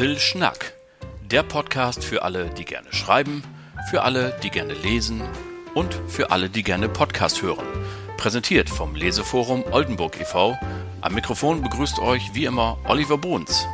Little Schnack, der Podcast für alle, die gerne schreiben, für alle, die gerne lesen und für alle, die gerne Podcast hören. Präsentiert vom Leseforum Oldenburg e.V. Am Mikrofon begrüßt euch wie immer Oliver Bohns.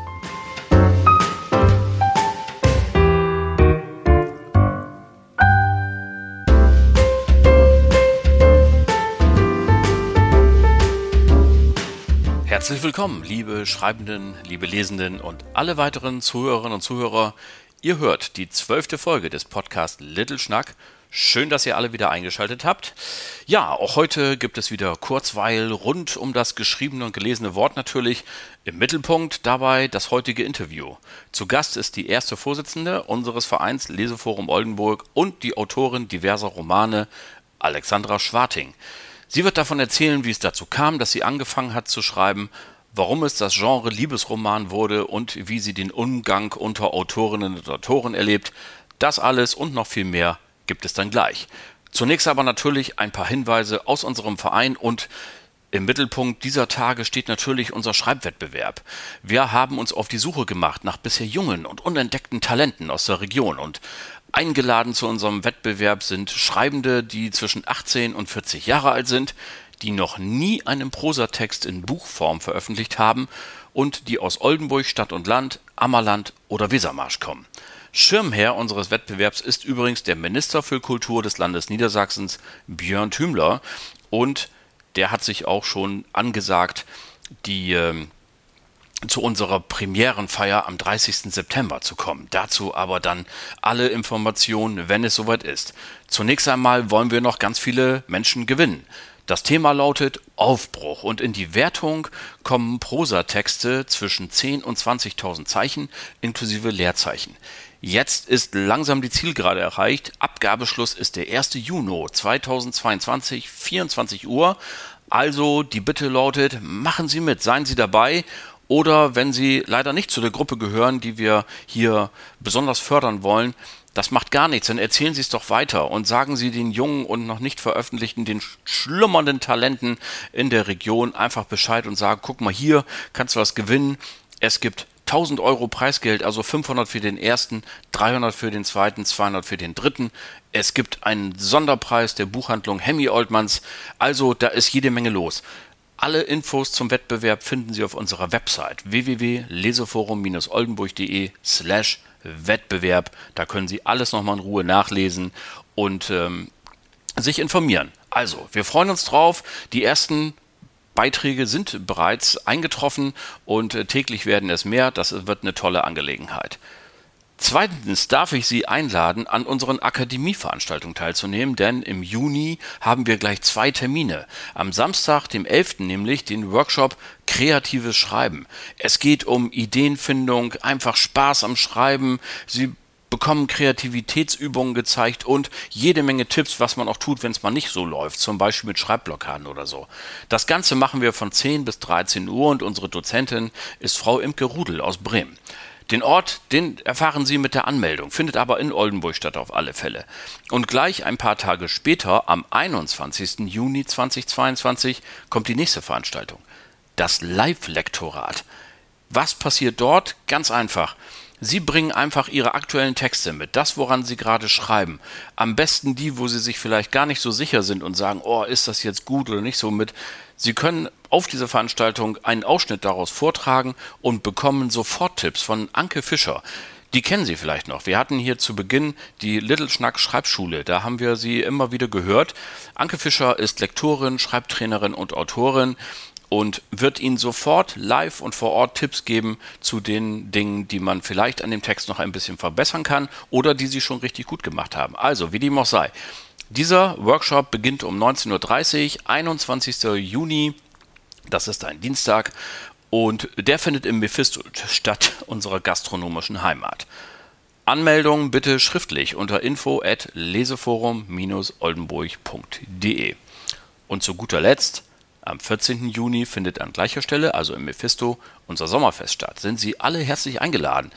Herzlich willkommen, liebe Schreibenden, liebe Lesenden und alle weiteren Zuhörerinnen und Zuhörer. Ihr hört die zwölfte Folge des Podcasts Little Schnack. Schön, dass ihr alle wieder eingeschaltet habt. Ja, auch heute gibt es wieder Kurzweil rund um das geschriebene und gelesene Wort natürlich. Im Mittelpunkt dabei das heutige Interview. Zu Gast ist die erste Vorsitzende unseres Vereins Leseforum Oldenburg und die Autorin diverser Romane, Alexandra Schwarting. Sie wird davon erzählen, wie es dazu kam, dass sie angefangen hat zu schreiben, warum es das Genre Liebesroman wurde und wie sie den Umgang unter Autorinnen und Autoren erlebt. Das alles und noch viel mehr gibt es dann gleich. Zunächst aber natürlich ein paar Hinweise aus unserem Verein und im Mittelpunkt dieser Tage steht natürlich unser Schreibwettbewerb. Wir haben uns auf die Suche gemacht nach bisher jungen und unentdeckten Talenten aus der Region und Eingeladen zu unserem Wettbewerb sind Schreibende, die zwischen 18 und 40 Jahre alt sind, die noch nie einen Prosatext in Buchform veröffentlicht haben und die aus Oldenburg, Stadt und Land, Ammerland oder Wesermarsch kommen. Schirmherr unseres Wettbewerbs ist übrigens der Minister für Kultur des Landes Niedersachsens, Björn Thümler, und der hat sich auch schon angesagt, die äh, zu unserer Premierenfeier am 30. September zu kommen. Dazu aber dann alle Informationen, wenn es soweit ist. Zunächst einmal wollen wir noch ganz viele Menschen gewinnen. Das Thema lautet Aufbruch und in die Wertung kommen Prosatexte zwischen 10 und 20.000 Zeichen inklusive Leerzeichen. Jetzt ist langsam die Zielgerade erreicht. Abgabeschluss ist der 1. Juni 2022, 24 Uhr. Also die Bitte lautet, machen Sie mit, seien Sie dabei oder wenn Sie leider nicht zu der Gruppe gehören, die wir hier besonders fördern wollen, das macht gar nichts, dann erzählen Sie es doch weiter und sagen Sie den jungen und noch nicht veröffentlichten, den schlummernden Talenten in der Region einfach Bescheid und sagen, guck mal hier, kannst du was gewinnen. Es gibt 1000 Euro Preisgeld, also 500 für den ersten, 300 für den zweiten, 200 für den dritten. Es gibt einen Sonderpreis der Buchhandlung Hemmy Oldmans. Also da ist jede Menge los. Alle Infos zum Wettbewerb finden Sie auf unserer Website www.leseforum-oldenburg.de slash Wettbewerb. Da können Sie alles nochmal in Ruhe nachlesen und ähm, sich informieren. Also, wir freuen uns drauf. Die ersten Beiträge sind bereits eingetroffen und äh, täglich werden es mehr. Das wird eine tolle Angelegenheit. Zweitens darf ich Sie einladen, an unseren Akademieveranstaltungen teilzunehmen, denn im Juni haben wir gleich zwei Termine. Am Samstag, dem 11. nämlich, den Workshop Kreatives Schreiben. Es geht um Ideenfindung, einfach Spaß am Schreiben. Sie bekommen Kreativitätsübungen gezeigt und jede Menge Tipps, was man auch tut, wenn es mal nicht so läuft, zum Beispiel mit Schreibblockaden oder so. Das Ganze machen wir von 10 bis 13 Uhr und unsere Dozentin ist Frau Imke Rudel aus Bremen. Den Ort, den erfahren Sie mit der Anmeldung, findet aber in Oldenburg statt auf alle Fälle. Und gleich ein paar Tage später, am 21. Juni 2022, kommt die nächste Veranstaltung. Das Live-Lektorat. Was passiert dort? Ganz einfach. Sie bringen einfach Ihre aktuellen Texte mit, das, woran Sie gerade schreiben. Am besten die, wo Sie sich vielleicht gar nicht so sicher sind und sagen, oh, ist das jetzt gut oder nicht so mit. Sie können auf dieser Veranstaltung einen Ausschnitt daraus vortragen und bekommen sofort Tipps von Anke Fischer. Die kennen Sie vielleicht noch. Wir hatten hier zu Beginn die Little Schnack Schreibschule. Da haben wir sie immer wieder gehört. Anke Fischer ist Lektorin, Schreibtrainerin und Autorin und wird Ihnen sofort live und vor Ort Tipps geben zu den Dingen, die man vielleicht an dem Text noch ein bisschen verbessern kann oder die Sie schon richtig gut gemacht haben. Also, wie dem auch sei. Dieser Workshop beginnt um 19.30 Uhr, 21. Juni. Das ist ein Dienstag. Und der findet im Mephisto statt, unserer gastronomischen Heimat. Anmeldung bitte schriftlich unter info at leseforum-oldenburg.de. Und zu guter Letzt, am 14. Juni findet an gleicher Stelle, also im Mephisto, unser Sommerfest statt. Sind Sie alle herzlich eingeladen.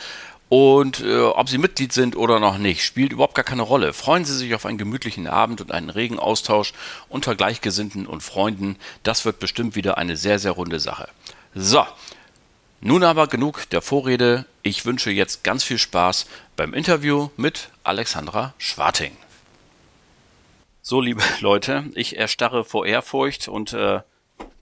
Und äh, ob Sie Mitglied sind oder noch nicht, spielt überhaupt gar keine Rolle. Freuen Sie sich auf einen gemütlichen Abend und einen regen Austausch unter Gleichgesinnten und Freunden. Das wird bestimmt wieder eine sehr, sehr runde Sache. So, nun aber genug der Vorrede. Ich wünsche jetzt ganz viel Spaß beim Interview mit Alexandra Schwarting. So, liebe Leute, ich erstarre vor Ehrfurcht und äh,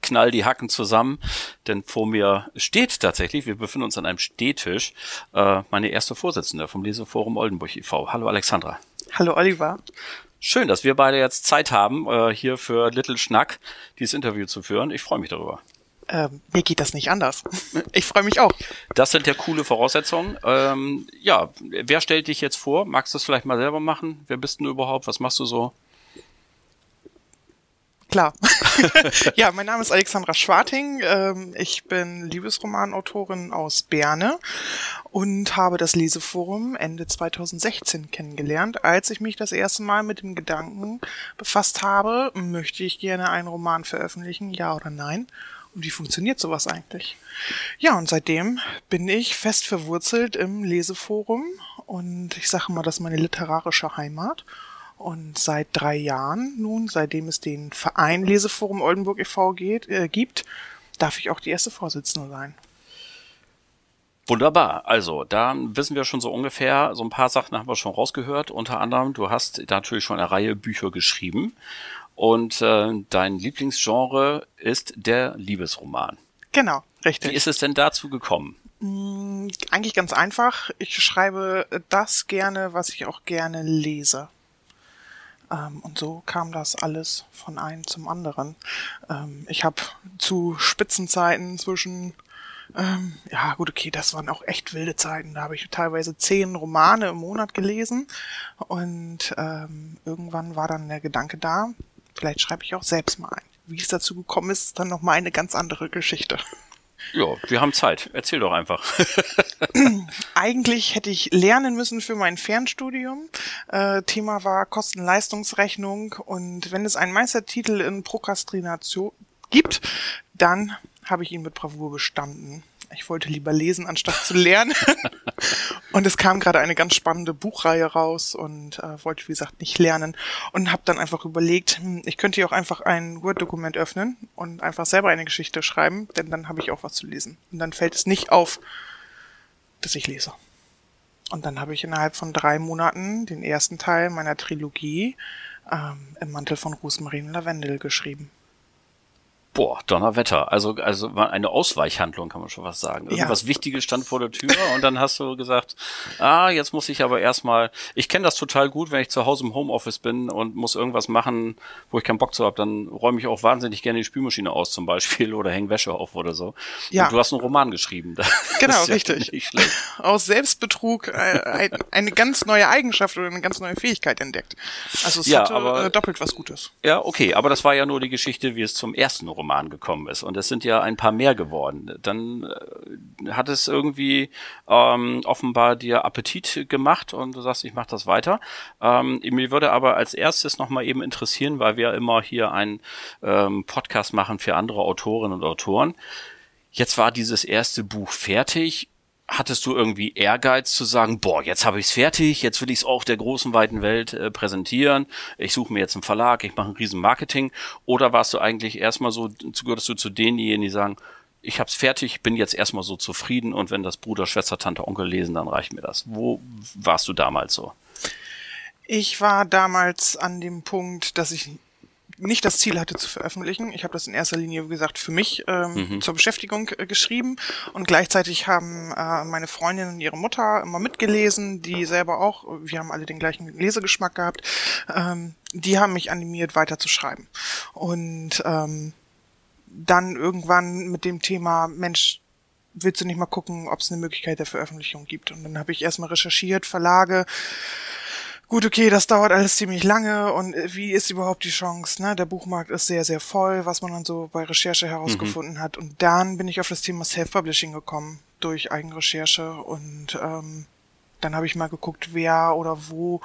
knall die Hacken zusammen, denn vor mir steht tatsächlich, wir befinden uns an einem Stehtisch, äh, meine erste Vorsitzende vom Leseforum Oldenburg e.V. Hallo Alexandra. Hallo Oliver. Schön, dass wir beide jetzt Zeit haben, äh, hier für Little Schnack dieses Interview zu führen. Ich freue mich darüber. Ähm, mir geht das nicht anders. Ich freue mich auch. Das sind ja coole Voraussetzungen. Ähm, ja, wer stellt dich jetzt vor? Magst du es vielleicht mal selber machen? Wer bist du überhaupt? Was machst du so? Klar. ja, mein Name ist Alexandra Schwarting. Ähm, ich bin Liebesromanautorin aus Berne und habe das Leseforum Ende 2016 kennengelernt, als ich mich das erste Mal mit dem Gedanken befasst habe, möchte ich gerne einen Roman veröffentlichen, ja oder nein? Und wie funktioniert sowas eigentlich? Ja, und seitdem bin ich fest verwurzelt im Leseforum und ich sage mal, das ist meine literarische Heimat. Und seit drei Jahren nun, seitdem es den Verein Leseforum Oldenburg e.V. Geht, äh, gibt, darf ich auch die erste Vorsitzende sein. Wunderbar. Also, da wissen wir schon so ungefähr, so ein paar Sachen haben wir schon rausgehört. Unter anderem, du hast natürlich schon eine Reihe Bücher geschrieben. Und äh, dein Lieblingsgenre ist der Liebesroman. Genau, richtig. Wie ist es denn dazu gekommen? Mm, eigentlich ganz einfach. Ich schreibe das gerne, was ich auch gerne lese. Ähm, und so kam das alles von einem zum anderen. Ähm, ich habe zu Spitzenzeiten zwischen ähm, ja, gut, okay, das waren auch echt wilde Zeiten. Da habe ich teilweise zehn Romane im Monat gelesen und ähm, irgendwann war dann der Gedanke da, Vielleicht schreibe ich auch selbst mal ein. Wie es dazu gekommen ist, ist dann noch mal eine ganz andere Geschichte. Ja, wir haben Zeit. Erzähl doch einfach. Eigentlich hätte ich lernen müssen für mein Fernstudium. Äh, Thema war Kosten-Leistungsrechnung und wenn es einen Meistertitel in Prokrastination gibt, dann habe ich ihn mit Bravour bestanden. Ich wollte lieber lesen, anstatt zu lernen. und es kam gerade eine ganz spannende Buchreihe raus und äh, wollte, wie gesagt, nicht lernen. Und habe dann einfach überlegt, hm, ich könnte hier auch einfach ein Word-Dokument öffnen und einfach selber eine Geschichte schreiben, denn dann habe ich auch was zu lesen. Und dann fällt es nicht auf, dass ich lese. Und dann habe ich innerhalb von drei Monaten den ersten Teil meiner Trilogie ähm, im Mantel von Rosmarin Lavendel geschrieben. Boah, Donnerwetter. Also, also eine Ausweichhandlung, kann man schon was sagen. Irgendwas ja. Wichtiges stand vor der Tür und dann hast du gesagt, ah, jetzt muss ich aber erstmal, ich kenne das total gut, wenn ich zu Hause im Homeoffice bin und muss irgendwas machen, wo ich keinen Bock zu habe, dann räume ich auch wahnsinnig gerne die Spülmaschine aus zum Beispiel oder hänge Wäsche auf oder so. Ja. Und du hast einen Roman geschrieben. genau, ja richtig. Aus Selbstbetrug äh, eine ganz neue Eigenschaft oder eine ganz neue Fähigkeit entdeckt. Also es ja, hatte aber, äh, doppelt was Gutes. Ja, okay, aber das war ja nur die Geschichte, wie es zum ersten Roman Roman gekommen ist. Und es sind ja ein paar mehr geworden. Dann äh, hat es irgendwie ähm, offenbar dir Appetit gemacht und du sagst, ich mache das weiter. Ähm, mir würde aber als erstes nochmal eben interessieren, weil wir immer hier einen ähm, Podcast machen für andere Autorinnen und Autoren. Jetzt war dieses erste Buch fertig hattest du irgendwie Ehrgeiz zu sagen, boah, jetzt habe ich es fertig, jetzt will ich es auch der großen weiten Welt äh, präsentieren, ich suche mir jetzt einen Verlag, ich mache ein riesen Marketing, oder warst du eigentlich erstmal so, gehörst du zu denjenigen, die sagen, ich habe es fertig, bin jetzt erstmal so zufrieden und wenn das Bruder, Schwester, Tante, Onkel lesen, dann reicht mir das. Wo warst du damals so? Ich war damals an dem Punkt, dass ich nicht das Ziel hatte zu veröffentlichen. Ich habe das in erster Linie, wie gesagt, für mich ähm, mhm. zur Beschäftigung äh, geschrieben und gleichzeitig haben äh, meine Freundin und ihre Mutter immer mitgelesen, die selber auch, wir haben alle den gleichen Lesegeschmack gehabt, ähm, die haben mich animiert, weiter zu schreiben. Und ähm, dann irgendwann mit dem Thema, Mensch, willst du nicht mal gucken, ob es eine Möglichkeit der Veröffentlichung gibt? Und dann habe ich erstmal recherchiert, Verlage, gut, okay, das dauert alles ziemlich lange und äh, wie ist überhaupt die Chance? Ne? Der Buchmarkt ist sehr, sehr voll, was man dann so bei Recherche herausgefunden mhm. hat. Und dann bin ich auf das Thema Self-Publishing gekommen durch Eigenrecherche und ähm, dann habe ich mal geguckt, wer oder wo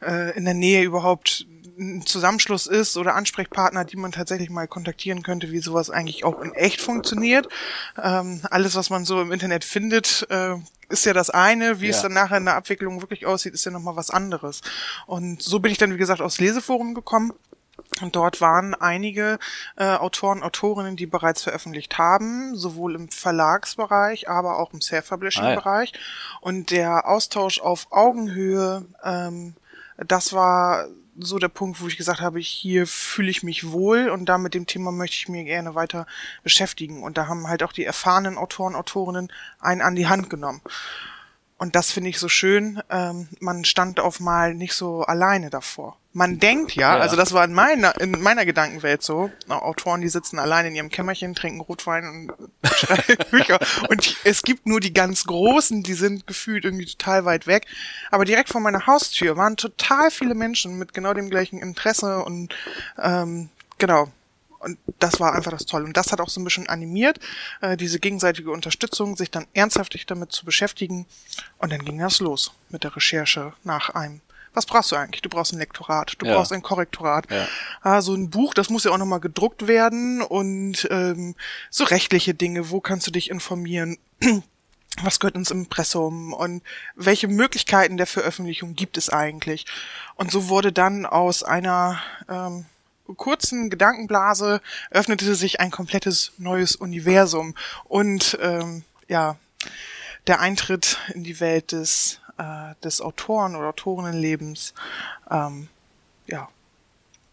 äh, in der Nähe überhaupt ein Zusammenschluss ist oder Ansprechpartner, die man tatsächlich mal kontaktieren könnte, wie sowas eigentlich auch in echt funktioniert. Ähm, alles, was man so im Internet findet, äh, ist ja das eine, wie ja. es dann nachher in der Abwicklung wirklich aussieht, ist ja nochmal was anderes. Und so bin ich dann, wie gesagt, aufs Leseforum gekommen Und dort waren einige äh, Autoren, Autorinnen, die bereits veröffentlicht haben, sowohl im Verlagsbereich, aber auch im Self-Publishing-Bereich. Ah. Und der Austausch auf Augenhöhe, ähm, das war so der Punkt, wo ich gesagt habe, hier fühle ich mich wohl und da mit dem Thema möchte ich mir gerne weiter beschäftigen. Und da haben halt auch die erfahrenen Autoren, Autorinnen einen an die Hand genommen. Und das finde ich so schön. Ähm, man stand auf mal nicht so alleine davor. Man denkt ja, ja, also das war in meiner, in meiner Gedankenwelt so, Autoren, die sitzen allein in ihrem Kämmerchen, trinken Rotwein und schreiben Bücher. Und es gibt nur die ganz Großen, die sind gefühlt irgendwie total weit weg. Aber direkt vor meiner Haustür waren total viele Menschen mit genau dem gleichen Interesse und ähm, genau, und das war einfach das Tolle. Und das hat auch so ein bisschen animiert, äh, diese gegenseitige Unterstützung, sich dann ernsthaftig damit zu beschäftigen. Und dann ging das los mit der Recherche nach einem. Was brauchst du eigentlich? Du brauchst ein Lektorat, du ja. brauchst ein Korrektorat. Ja. Ah, so ein Buch, das muss ja auch nochmal gedruckt werden und ähm, so rechtliche Dinge, wo kannst du dich informieren? was gehört ins Impressum und welche Möglichkeiten der Veröffentlichung gibt es eigentlich? Und so wurde dann aus einer ähm, kurzen Gedankenblase öffnete sich ein komplettes neues Universum und ähm, ja, der Eintritt in die Welt des, äh, des Autoren oder Autorinnenlebens, ähm, ja,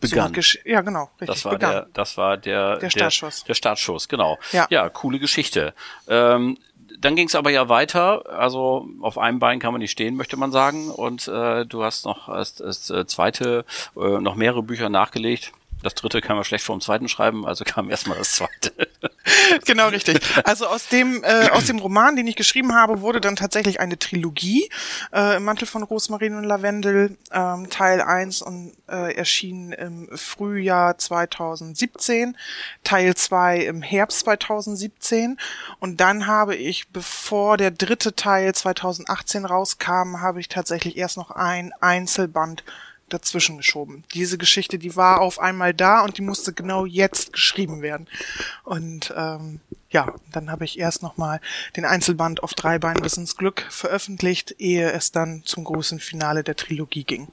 begann. So ja, genau, richtig. Das war begann. der, das war der, der Startschuss. Der, der Startschuss, genau. Ja, ja coole Geschichte. Ähm, dann ging es aber ja weiter. Also auf einem Bein kann man nicht stehen, möchte man sagen. Und äh, du hast noch als, als äh, zweite äh, noch mehrere Bücher nachgelegt. Das dritte kann man schlecht vor dem zweiten schreiben, also kam erstmal das zweite. genau richtig. Also aus dem äh, aus dem Roman, den ich geschrieben habe, wurde dann tatsächlich eine Trilogie äh, im Mantel von Rosmarin und Lavendel, ähm, Teil 1 und äh, erschien im Frühjahr 2017, Teil 2 im Herbst 2017 und dann habe ich, bevor der dritte Teil 2018 rauskam, habe ich tatsächlich erst noch ein Einzelband dazwischen geschoben. Diese Geschichte, die war auf einmal da und die musste genau jetzt geschrieben werden. Und ähm, ja, dann habe ich erst nochmal den Einzelband auf drei Beinen bis ins Glück veröffentlicht, ehe es dann zum großen Finale der Trilogie ging.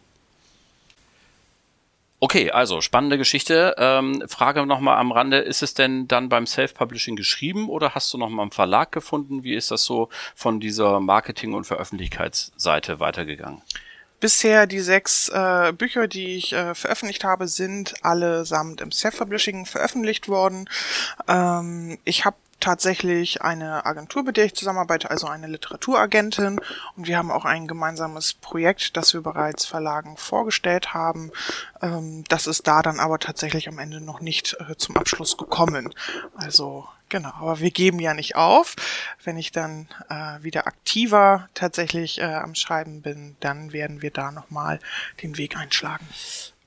Okay, also spannende Geschichte. Ähm, Frage nochmal am Rande, ist es denn dann beim Self-Publishing geschrieben oder hast du nochmal im Verlag gefunden? Wie ist das so von dieser Marketing- und Veröffentlichkeitsseite weitergegangen? Bisher die sechs äh, Bücher, die ich äh, veröffentlicht habe, sind allesamt im Self-Publishing veröffentlicht worden. Ähm, ich habe tatsächlich eine Agentur, mit der ich zusammenarbeite, also eine Literaturagentin. Und wir haben auch ein gemeinsames Projekt, das wir bereits Verlagen vorgestellt haben. Ähm, das ist da dann aber tatsächlich am Ende noch nicht äh, zum Abschluss gekommen. Also Genau, aber wir geben ja nicht auf. Wenn ich dann äh, wieder aktiver tatsächlich äh, am Schreiben bin, dann werden wir da nochmal den Weg einschlagen.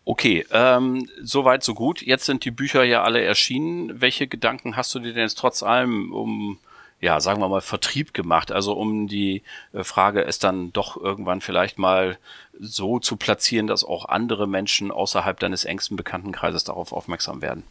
Okay, ähm, soweit so gut. Jetzt sind die Bücher ja alle erschienen. Welche Gedanken hast du dir denn jetzt trotz allem um, ja, sagen wir mal, Vertrieb gemacht? Also um die äh, Frage, es dann doch irgendwann vielleicht mal so zu platzieren, dass auch andere Menschen außerhalb deines engsten Bekanntenkreises darauf aufmerksam werden?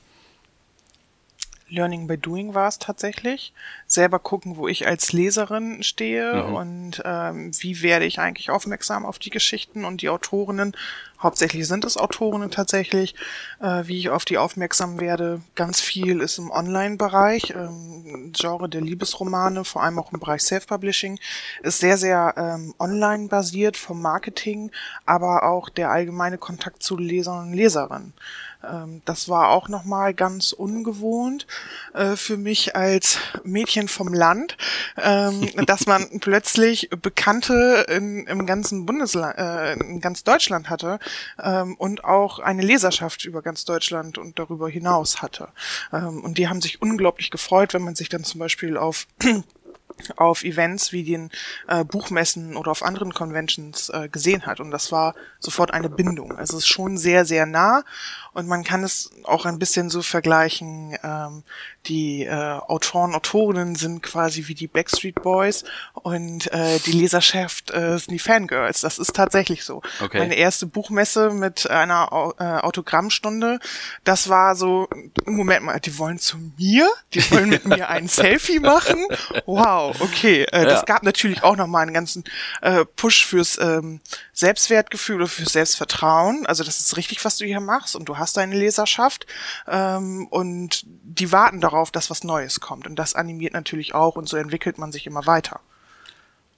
Learning by Doing war es tatsächlich. Selber gucken, wo ich als Leserin stehe mhm. und ähm, wie werde ich eigentlich aufmerksam auf die Geschichten und die Autorinnen. Hauptsächlich sind es Autorinnen tatsächlich, äh, wie ich auf die aufmerksam werde. Ganz viel ist im Online-Bereich, ähm, Genre der Liebesromane, vor allem auch im Bereich Self-Publishing, ist sehr, sehr ähm, online basiert vom Marketing, aber auch der allgemeine Kontakt zu Lesern und Leserinnen. Ähm, das war auch nochmal ganz ungewohnt äh, für mich als Mädchen vom Land, ähm, dass man plötzlich Bekannte in, im ganzen Bundesland, äh, in ganz Deutschland hatte ähm, und auch eine Leserschaft über ganz Deutschland und darüber hinaus hatte. Ähm, und die haben sich unglaublich gefreut, wenn man sich dann zum Beispiel auf auf Events wie den äh, Buchmessen oder auf anderen Conventions äh, gesehen hat. Und das war sofort eine Bindung. Also es ist schon sehr, sehr nah und man kann es auch ein bisschen so vergleichen. Ähm, die äh, Autoren, Autorinnen sind quasi wie die Backstreet Boys und äh, die Leserschaft äh, sind die Fangirls. Das ist tatsächlich so. Okay. Meine erste Buchmesse mit einer äh, Autogrammstunde, das war so, Moment mal, die wollen zu mir? Die wollen mit mir ein Selfie machen? Wow, okay. Äh, ja. Das gab natürlich auch nochmal einen ganzen äh, Push fürs ähm, Selbstwertgefühl oder fürs Selbstvertrauen. Also das ist richtig, was du hier machst und du hast deine Leserschaft ähm, und die warten darauf, dass was Neues kommt. Und das animiert natürlich auch und so entwickelt man sich immer weiter.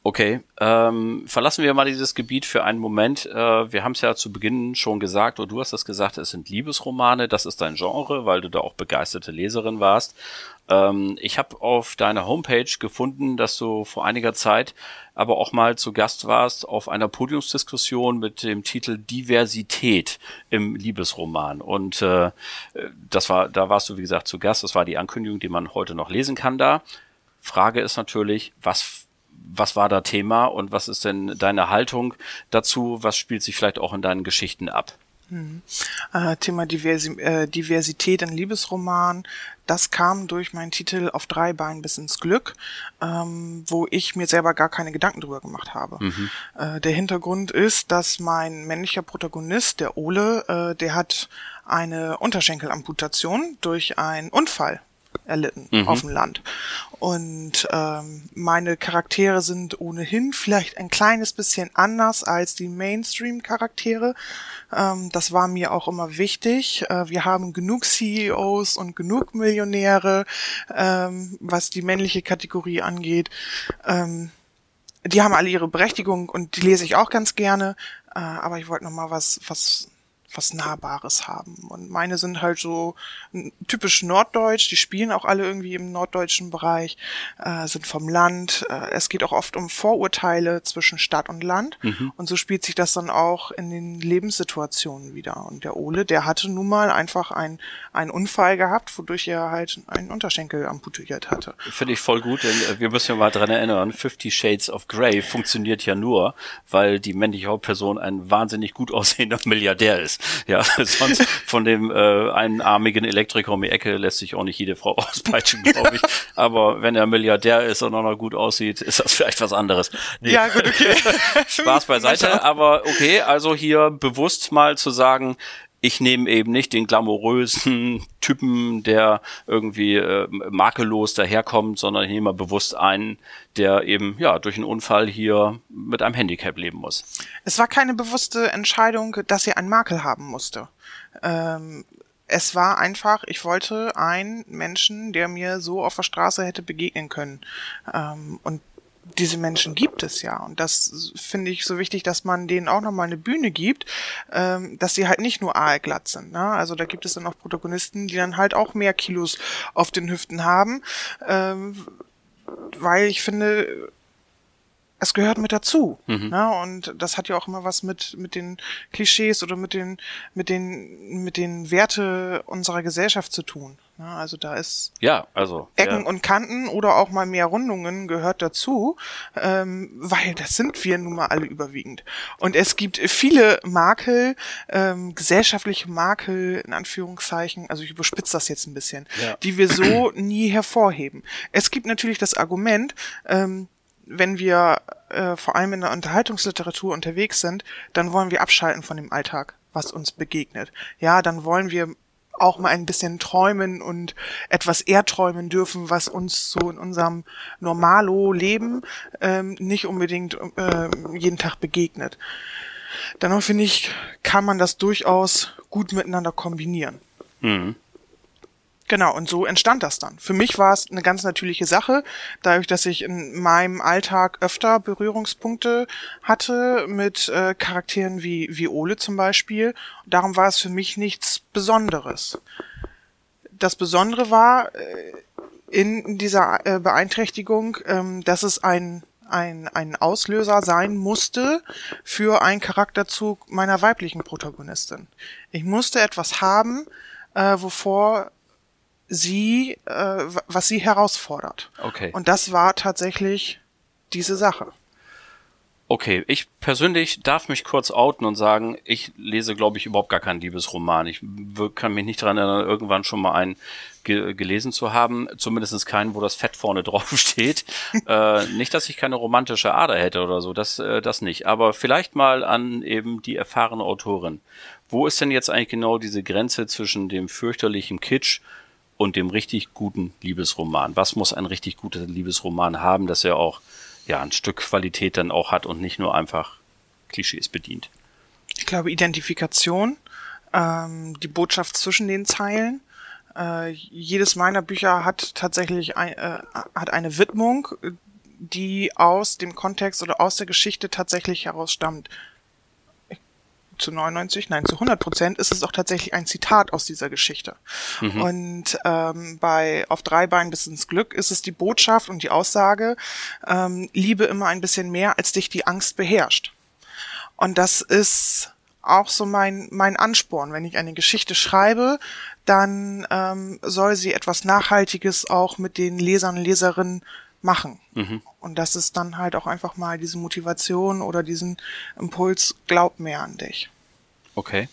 Okay, ähm, verlassen wir mal dieses Gebiet für einen Moment. Äh, wir haben es ja zu Beginn schon gesagt, oder du hast es gesagt, es sind Liebesromane, das ist dein Genre, weil du da auch begeisterte Leserin warst. Ähm, ich habe auf deiner Homepage gefunden, dass du vor einiger Zeit aber auch mal zu Gast warst auf einer Podiumsdiskussion mit dem Titel Diversität im Liebesroman. Und äh, das war, da warst du, wie gesagt, zu Gast. Das war die Ankündigung, die man heute noch lesen kann da. Frage ist natürlich, was was war da Thema und was ist denn deine Haltung dazu? Was spielt sich vielleicht auch in deinen Geschichten ab? Hm. Äh, Thema Diversi äh, Diversität in Liebesroman, das kam durch meinen Titel Auf drei Beinen bis ins Glück, ähm, wo ich mir selber gar keine Gedanken drüber gemacht habe. Mhm. Äh, der Hintergrund ist, dass mein männlicher Protagonist, der Ole, äh, der hat eine Unterschenkelamputation durch einen Unfall erlitten mhm. auf dem Land. Und ähm, meine Charaktere sind ohnehin vielleicht ein kleines bisschen anders als die Mainstream-Charaktere. Ähm, das war mir auch immer wichtig. Äh, wir haben genug CEOs und genug Millionäre, ähm, was die männliche Kategorie angeht. Ähm, die haben alle ihre Berechtigung und die lese ich auch ganz gerne. Äh, aber ich wollte noch mal was, was was Nahbares haben. Und meine sind halt so typisch norddeutsch, die spielen auch alle irgendwie im norddeutschen Bereich, äh, sind vom Land. Äh, es geht auch oft um Vorurteile zwischen Stadt und Land. Mhm. Und so spielt sich das dann auch in den Lebenssituationen wieder. Und der Ole, der hatte nun mal einfach ein, einen Unfall gehabt, wodurch er halt einen Unterschenkel amputiert hatte. Finde ich voll gut, denn äh, wir müssen ja mal dran erinnern, Fifty Shades of Grey funktioniert ja nur, weil die männliche Hauptperson ein wahnsinnig gut aussehender Milliardär ist. Ja, sonst von dem äh, einarmigen Elektriker um die Ecke lässt sich auch nicht jede Frau auspeitschen, glaube ich. Aber wenn er Milliardär ist und auch noch gut aussieht, ist das vielleicht was anderes. Nee. Ja, gut, okay. Spaß beiseite, aber okay, also hier bewusst mal zu sagen, ich nehme eben nicht den glamourösen Typen, der irgendwie äh, makellos daherkommt, sondern ich nehme mal bewusst einen, der eben ja durch einen Unfall hier mit einem Handicap leben muss. Es war keine bewusste Entscheidung, dass er einen Makel haben musste. Ähm, es war einfach, ich wollte einen Menschen, der mir so auf der Straße hätte begegnen können. Ähm, und diese Menschen gibt es ja. Und das finde ich so wichtig, dass man denen auch nochmal eine Bühne gibt, ähm, dass sie halt nicht nur aalglatt sind. Ne? Also da gibt es dann auch Protagonisten, die dann halt auch mehr Kilos auf den Hüften haben. Ähm, weil ich finde, es gehört mit dazu. Mhm. Ne? Und das hat ja auch immer was mit, mit den Klischees oder mit den, mit den, mit den Werte unserer Gesellschaft zu tun. Ne? Also da ist ja, also Ecken ja. und Kanten oder auch mal mehr Rundungen gehört dazu, ähm, weil das sind wir nun mal alle überwiegend. Und es gibt viele Makel, ähm, gesellschaftliche Makel in Anführungszeichen, also ich überspitze das jetzt ein bisschen, ja. die wir so nie hervorheben. Es gibt natürlich das Argument, ähm, wenn wir äh, vor allem in der Unterhaltungsliteratur unterwegs sind, dann wollen wir abschalten von dem Alltag, was uns begegnet. Ja, dann wollen wir auch mal ein bisschen träumen und etwas erträumen dürfen, was uns so in unserem Normalo-Leben ähm, nicht unbedingt äh, jeden Tag begegnet. Dennoch finde ich, kann man das durchaus gut miteinander kombinieren. Mhm. Genau, und so entstand das dann. Für mich war es eine ganz natürliche Sache, dadurch, dass ich in meinem Alltag öfter Berührungspunkte hatte mit äh, Charakteren wie, wie Ole zum Beispiel. Darum war es für mich nichts Besonderes. Das Besondere war äh, in dieser äh, Beeinträchtigung, ähm, dass es ein ein, ein Auslöser sein musste für einen Charakterzug meiner weiblichen Protagonistin. Ich musste etwas haben, äh, wovor sie, äh, was sie herausfordert. Okay. Und das war tatsächlich diese Sache. Okay, ich persönlich darf mich kurz outen und sagen, ich lese, glaube ich, überhaupt gar keinen Liebesroman. Ich kann mich nicht daran erinnern, irgendwann schon mal einen ge gelesen zu haben. Zumindest keinen, wo das Fett vorne drauf steht. äh, nicht, dass ich keine romantische Ader hätte oder so, das, äh, das nicht. Aber vielleicht mal an eben die erfahrene Autorin. Wo ist denn jetzt eigentlich genau diese Grenze zwischen dem fürchterlichen Kitsch und dem richtig guten Liebesroman. Was muss ein richtig guter Liebesroman haben, dass er auch ja ein Stück Qualität dann auch hat und nicht nur einfach Klischees bedient? Ich glaube Identifikation, ähm, die Botschaft zwischen den Zeilen. Äh, jedes meiner Bücher hat tatsächlich ein, äh, hat eine Widmung, die aus dem Kontext oder aus der Geschichte tatsächlich herausstammt zu 99, nein, zu 100 Prozent ist es auch tatsächlich ein Zitat aus dieser Geschichte. Mhm. Und ähm, bei Auf drei Beinen bis ins Glück ist es die Botschaft und die Aussage, ähm, liebe immer ein bisschen mehr, als dich die Angst beherrscht. Und das ist auch so mein, mein Ansporn. Wenn ich eine Geschichte schreibe, dann ähm, soll sie etwas Nachhaltiges auch mit den Lesern und Leserinnen machen. Mhm. Und das ist dann halt auch einfach mal diese Motivation oder diesen Impuls, glaub mehr an dich. Okay.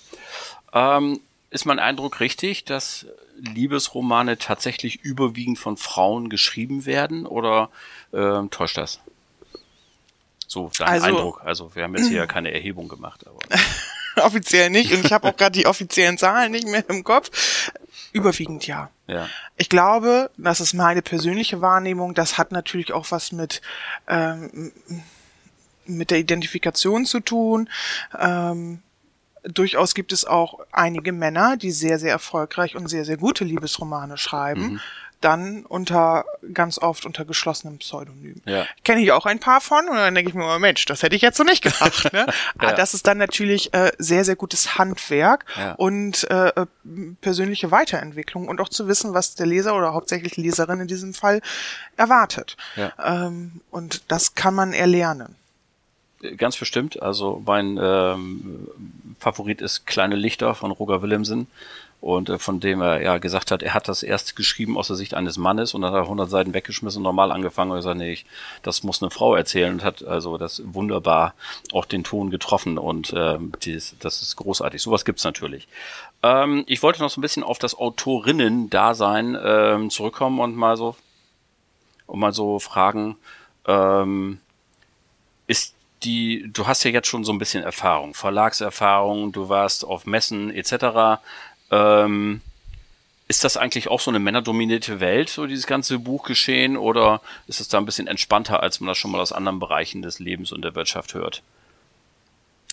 Ähm, ist mein Eindruck richtig, dass Liebesromane tatsächlich überwiegend von Frauen geschrieben werden oder ähm, täuscht das? So dein also, Eindruck. Also wir haben jetzt hier ja keine Erhebung gemacht, aber. offiziell nicht und ich habe auch gerade die offiziellen Zahlen nicht mehr im Kopf. Überwiegend ja. ja. Ich glaube, das ist meine persönliche Wahrnehmung, das hat natürlich auch was mit, ähm, mit der Identifikation zu tun. Ähm, durchaus gibt es auch einige Männer, die sehr, sehr erfolgreich und sehr, sehr gute Liebesromane schreiben. Mhm dann unter ganz oft unter geschlossenem Pseudonym. Ja. Kenne ich auch ein paar von und dann denke ich mir, oh Mensch, das hätte ich jetzt so nicht gedacht. Ne? ja. Das ist dann natürlich äh, sehr, sehr gutes Handwerk ja. und äh, äh, persönliche Weiterentwicklung und auch zu wissen, was der Leser oder hauptsächlich Leserin in diesem Fall erwartet. Ja. Ähm, und das kann man erlernen. Ganz bestimmt. Also mein ähm, Favorit ist Kleine Lichter von Roger Willemsen und äh, von dem er ja gesagt hat, er hat das erst geschrieben aus der Sicht eines Mannes und dann hat er 100 Seiten weggeschmissen und normal angefangen und gesagt, nee, ich, das muss eine Frau erzählen und hat also das wunderbar auch den Ton getroffen und ähm, dies, das ist großartig. Sowas gibt's natürlich. Ähm, ich wollte noch so ein bisschen auf das Autorinnen-Dasein ähm, zurückkommen und mal so und mal so fragen, ähm, ist die, du hast ja jetzt schon so ein bisschen Erfahrung, Verlagserfahrung, du warst auf Messen etc. Ähm, ist das eigentlich auch so eine männerdominierte Welt, so dieses ganze Buchgeschehen, oder ist es da ein bisschen entspannter, als man das schon mal aus anderen Bereichen des Lebens und der Wirtschaft hört?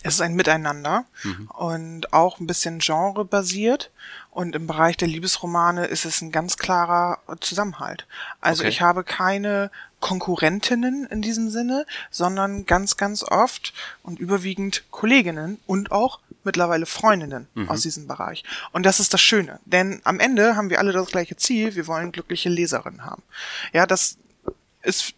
Es ist ein Miteinander mhm. und auch ein bisschen genrebasiert. Und im Bereich der Liebesromane ist es ein ganz klarer Zusammenhalt. Also okay. ich habe keine Konkurrentinnen in diesem Sinne, sondern ganz, ganz oft und überwiegend Kolleginnen und auch mittlerweile Freundinnen mhm. aus diesem Bereich. Und das ist das Schöne, denn am Ende haben wir alle das gleiche Ziel, wir wollen glückliche Leserinnen haben. Ja, das ist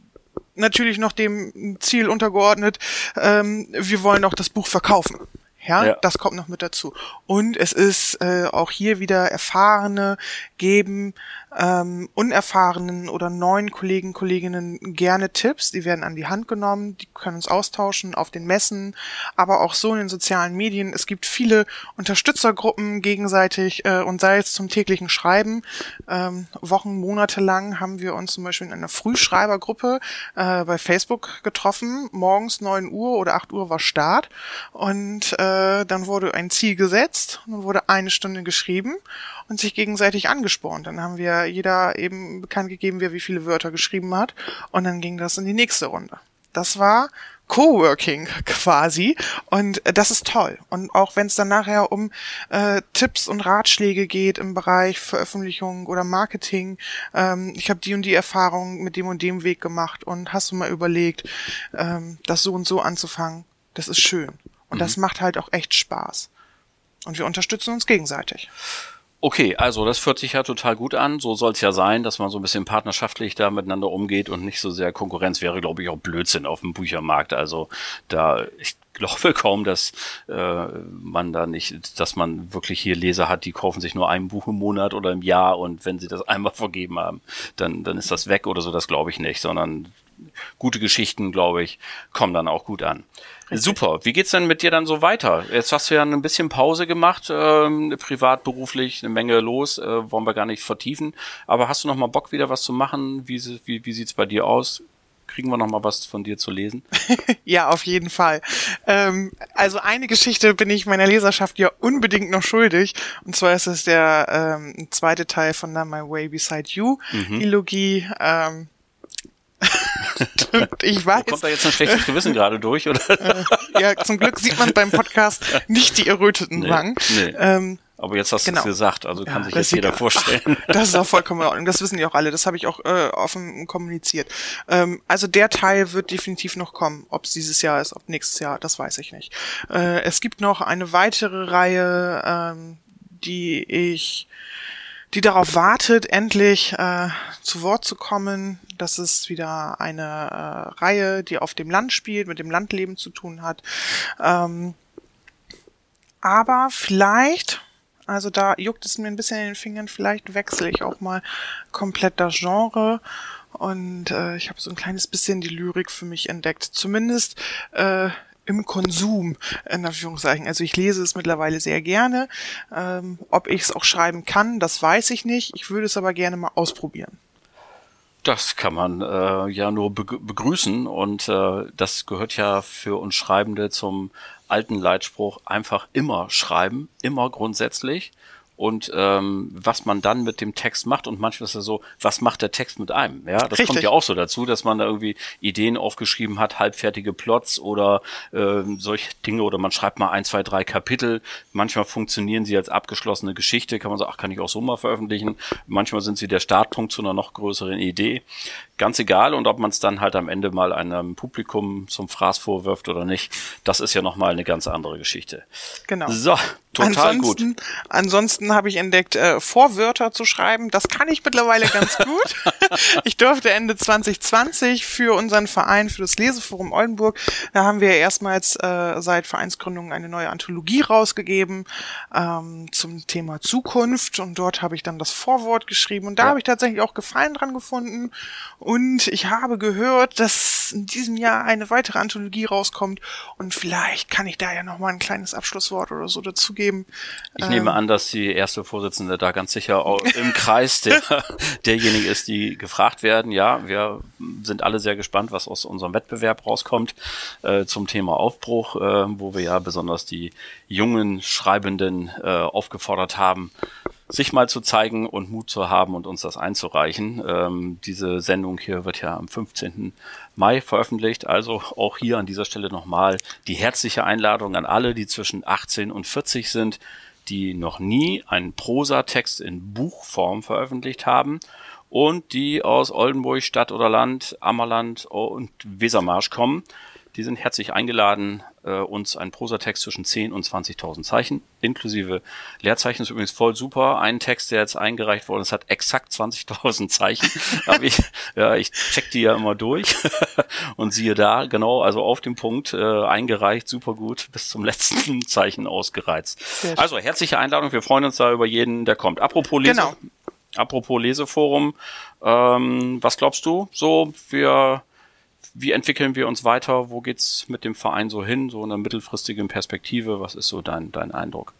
natürlich noch dem Ziel untergeordnet, ähm, wir wollen auch das Buch verkaufen. Ja, ja, das kommt noch mit dazu. Und es ist äh, auch hier wieder Erfahrene geben, ähm, unerfahrenen oder neuen Kollegen, Kolleginnen gerne Tipps. Die werden an die Hand genommen, die können uns austauschen auf den Messen, aber auch so in den sozialen Medien. Es gibt viele Unterstützergruppen gegenseitig äh, und sei es zum täglichen Schreiben. Ähm, Wochen, Monate lang haben wir uns zum Beispiel in einer Frühschreibergruppe äh, bei Facebook getroffen. Morgens neun Uhr oder acht Uhr war Start und äh, dann wurde ein Ziel gesetzt und wurde eine Stunde geschrieben und sich gegenseitig angespornt. Dann haben wir jeder eben bekannt gegeben, wer wie viele Wörter geschrieben hat und dann ging das in die nächste Runde. Das war Coworking quasi und äh, das ist toll. Und auch wenn es dann nachher um äh, Tipps und Ratschläge geht im Bereich Veröffentlichung oder Marketing, ähm, ich habe die und die Erfahrung mit dem und dem Weg gemacht und hast du mal überlegt, ähm, das so und so anzufangen, das ist schön. Und mhm. das macht halt auch echt Spaß. Und wir unterstützen uns gegenseitig. Okay, also das fühlt sich ja total gut an. So soll es ja sein, dass man so ein bisschen partnerschaftlich da miteinander umgeht und nicht so sehr Konkurrenz wäre, glaube ich, auch Blödsinn auf dem Büchermarkt. Also da, ich glaube kaum, dass äh, man da nicht, dass man wirklich hier Leser hat, die kaufen sich nur ein Buch im Monat oder im Jahr und wenn sie das einmal vergeben haben, dann, dann ist das weg oder so, das glaube ich nicht, sondern gute Geschichten, glaube ich, kommen dann auch gut an. Richtig. Super. Wie geht's denn mit dir dann so weiter? Jetzt hast du ja ein bisschen Pause gemacht, ähm, privat, beruflich, eine Menge los, äh, wollen wir gar nicht vertiefen. Aber hast du noch mal Bock, wieder was zu machen? Wie, wie, wie sieht's bei dir aus? Kriegen wir noch mal was von dir zu lesen? ja, auf jeden Fall. Ähm, also eine Geschichte bin ich meiner Leserschaft ja unbedingt noch schuldig. Und zwar ist es der ähm, zweite Teil von My Way Beside You, mhm. Dilogie. Ähm, ich weiß. Kommt da jetzt ein schlechtes Gewissen gerade durch, oder? Äh, ja, zum Glück sieht man beim Podcast nicht die erröteten Nee, Wangen. nee. Ähm, Aber jetzt hast du Genau. es gesagt, also kann Ja, sich das jetzt jeder vorstellen. Ach, das ist auch vollkommen in Ordnung. Das wissen die auch alle. Das habe ich auch äh, offen kommuniziert. Ähm, also der Teil wird definitiv noch kommen. Ob es dieses Jahr ist, ob nächstes Jahr, das weiß ich nicht. Äh, es gibt noch eine weitere Reihe, ähm, die ich, die darauf wartet, endlich äh, zu Wort zu kommen. Das ist wieder eine äh, Reihe, die auf dem Land spielt, mit dem Landleben zu tun hat. Ähm, aber vielleicht, also da juckt es mir ein bisschen in den Fingern, vielleicht wechsle ich auch mal komplett das Genre. Und äh, ich habe so ein kleines bisschen die Lyrik für mich entdeckt. Zumindest äh, im Konsum, in Anführungszeichen. Also ich lese es mittlerweile sehr gerne. Ähm, ob ich es auch schreiben kann, das weiß ich nicht. Ich würde es aber gerne mal ausprobieren. Das kann man äh, ja nur begr- begrüßen und äh, das gehört ja für uns Schreibende zum alten Leitspruch einfach immer schreiben, immer grundsätzlich. Und ähm, was man dann mit dem Text macht und manchmal ist es so, was macht der Text mit einem? Ja, das kommt Richtig. ja auch so dazu, dass man da irgendwie Ideen aufgeschrieben hat, halbfertige Plots oder ähm, solche Dinge oder man schreibt mal ein, zwei, drei Kapitel. Manchmal funktionieren sie als abgeschlossene Geschichte, kann man sagen, ach, kann ich auch so mal veröffentlichen. Manchmal sind sie der Startpunkt zu einer noch größeren Idee. Ganz egal und ob man es dann halt am Ende mal einem Publikum zum Fraß vorwirft oder nicht, das ist ja nochmal eine ganz andere Geschichte. Genau. So, total gut. ansonsten, Ansonsten habe ich entdeckt, äh, Vorwörter zu schreiben. Das kann ich mittlerweile ganz gut. ich durfte Ende 2020 für unseren Verein, für das Leseforum Oldenburg, da haben wir erstmals äh, seit Vereinsgründung eine neue Anthologie rausgegeben ähm, zum Thema Zukunft. Und dort habe ich dann das Vorwort geschrieben. Und da Ja. habe ich tatsächlich auch Gefallen dran gefunden. Und ich habe gehört, dass in diesem Jahr eine weitere Anthologie rauskommt. Und vielleicht kann ich da ja noch mal ein kleines Abschlusswort oder so dazugeben. Ich Ähm, nehme an, dass die erste Vorsitzende da ganz sicher im Kreis der, derjenigen ist, die gefragt werden. Ja, wir sind alle sehr gespannt, was aus unserem Wettbewerb rauskommt äh, zum Thema Aufbruch, äh, wo wir ja besonders die jungen Schreibenden äh, aufgefordert haben, sich mal zu zeigen und Mut zu haben und uns das einzureichen. Ähm, diese Sendung hier wird ja am 15. Mai veröffentlicht. Also auch hier an dieser Stelle nochmal die herzliche Einladung an alle, die zwischen 18 und 40 sind, die noch nie einen Prosatext in Buchform veröffentlicht haben und die aus Oldenburg, Stadt oder Land, Ammerland und Wesermarsch kommen. Die sind herzlich eingeladen, äh, uns einen Prosatext zwischen 10 und 20.000 Zeichen, inklusive Leerzeichen, ist übrigens voll super. Ein Text, der jetzt eingereicht worden ist, hat exakt 20.000 Zeichen. Aber ich, ja, ich check die ja immer durch und siehe da, genau, also auf dem Punkt äh, eingereicht, super gut, bis zum letzten Zeichen ausgereizt. Also herzliche Einladung, wir freuen uns da über jeden, der kommt. Apropos Lese, Genau. apropos Leseforum, ähm, was glaubst du? So, wir wie entwickeln wir uns weiter? Wo geht's mit dem Verein so hin? So in einer mittelfristigen Perspektive? Was ist so dein, dein Eindruck?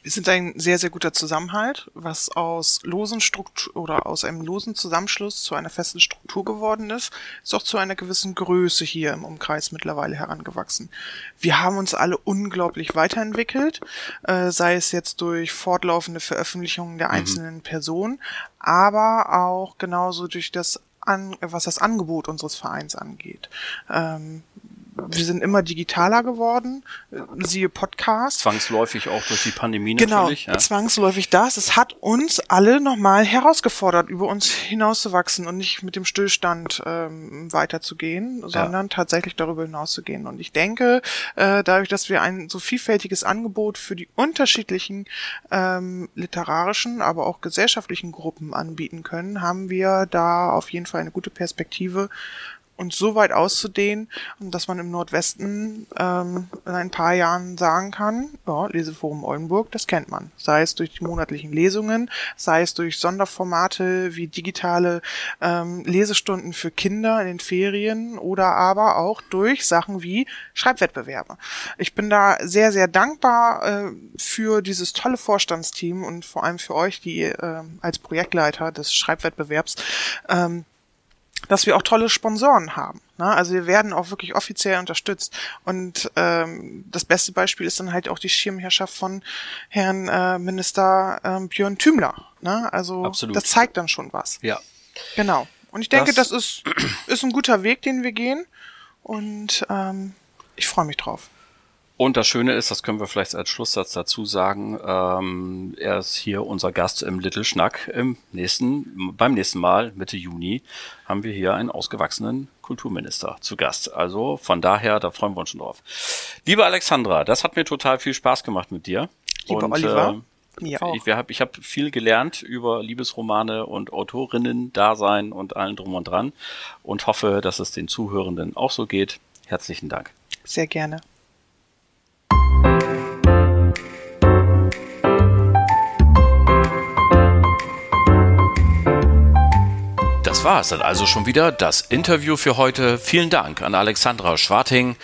Wir sind ein sehr, sehr guter Zusammenhalt, was aus losen Struktur oder aus einem losen Zusammenschluss zu einer festen Struktur geworden ist, ist auch zu einer gewissen Größe hier im Umkreis mittlerweile herangewachsen. Wir haben uns alle unglaublich weiterentwickelt, äh, sei es jetzt durch fortlaufende Veröffentlichungen der einzelnen Personen, aber auch genauso durch das an, was das Angebot unseres Vereins angeht. Ähm, wir sind immer digitaler geworden, siehe Podcast. Zwangsläufig auch durch die Pandemie Genau, natürlich. Ja? zwangsläufig das. Es hat uns alle nochmal herausgefordert, über uns hinauszuwachsen und nicht mit dem Stillstand ähm, weiterzugehen, sondern tatsächlich darüber hinauszugehen. Und ich denke, äh, dadurch, dass wir ein so vielfältiges Angebot für die unterschiedlichen ähm, literarischen, aber auch gesellschaftlichen Gruppen anbieten können, haben wir da auf jeden Fall eine gute Perspektive, uns so weit auszudehnen, dass man im Nordwesten ähm, in ein paar Jahren sagen kann, ja, Leseforum Oldenburg, das kennt man. Sei es durch die monatlichen Lesungen, sei es durch Sonderformate wie digitale ähm, Lesestunden für Kinder in den Ferien oder aber auch durch Sachen wie Schreibwettbewerbe. Ich bin da sehr, sehr dankbar äh, für dieses tolle Vorstandsteam und vor allem für euch, die äh, als Projektleiter des Schreibwettbewerbs ähm, dass wir auch tolle Sponsoren haben. Ne? Also wir werden auch wirklich offiziell unterstützt. Und ähm, das beste Beispiel ist dann halt auch die Schirmherrschaft von Herrn äh, Minister ähm, Björn Thümler. Ne? Also Absolut. das zeigt dann schon was. ja. Genau. Und ich denke, das, das ist, ist ein guter Weg, den wir gehen. Und ähm, ich freue mich drauf. Und das Schöne ist, das können wir vielleicht als Schlusssatz dazu sagen, ähm, er ist hier unser Gast im Little Schnack. Im nächsten, beim nächsten Mal, Mitte Juni, haben wir hier einen ausgewachsenen Kulturminister zu Gast. Also von daher, da freuen wir uns schon drauf. Liebe Alexandra, das hat mir total viel Spaß gemacht mit dir. Lieber und, Oliver. Äh, mir auch. Ich, hab, ich habe viel gelernt über Liebesromane und Autorinnen-Dasein und allen drum und dran und hoffe, dass es den Zuhörenden auch so geht. Herzlichen Dank. Sehr gerne. Das war es dann also schon wieder, das Interview für heute. Vielen Dank an Alexandra Schwarting.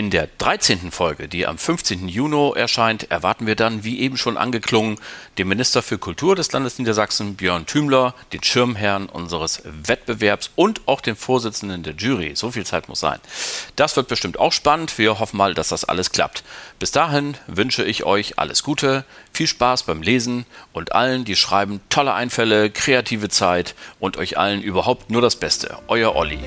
In der 13. Folge, die am 15. Juni erscheint, erwarten wir dann, wie eben schon angeklungen, den Minister für Kultur des Landes Niedersachsen, Björn Thümler, den Schirmherrn unseres Wettbewerbs und auch den Vorsitzenden der Jury. So viel Zeit muss sein. Das wird bestimmt auch spannend. Wir hoffen mal, dass das alles klappt. Bis dahin wünsche ich euch alles Gute, viel Spaß beim Lesen und allen, die schreiben, tolle Einfälle, kreative Zeit und euch allen überhaupt nur das Beste. Euer Olli.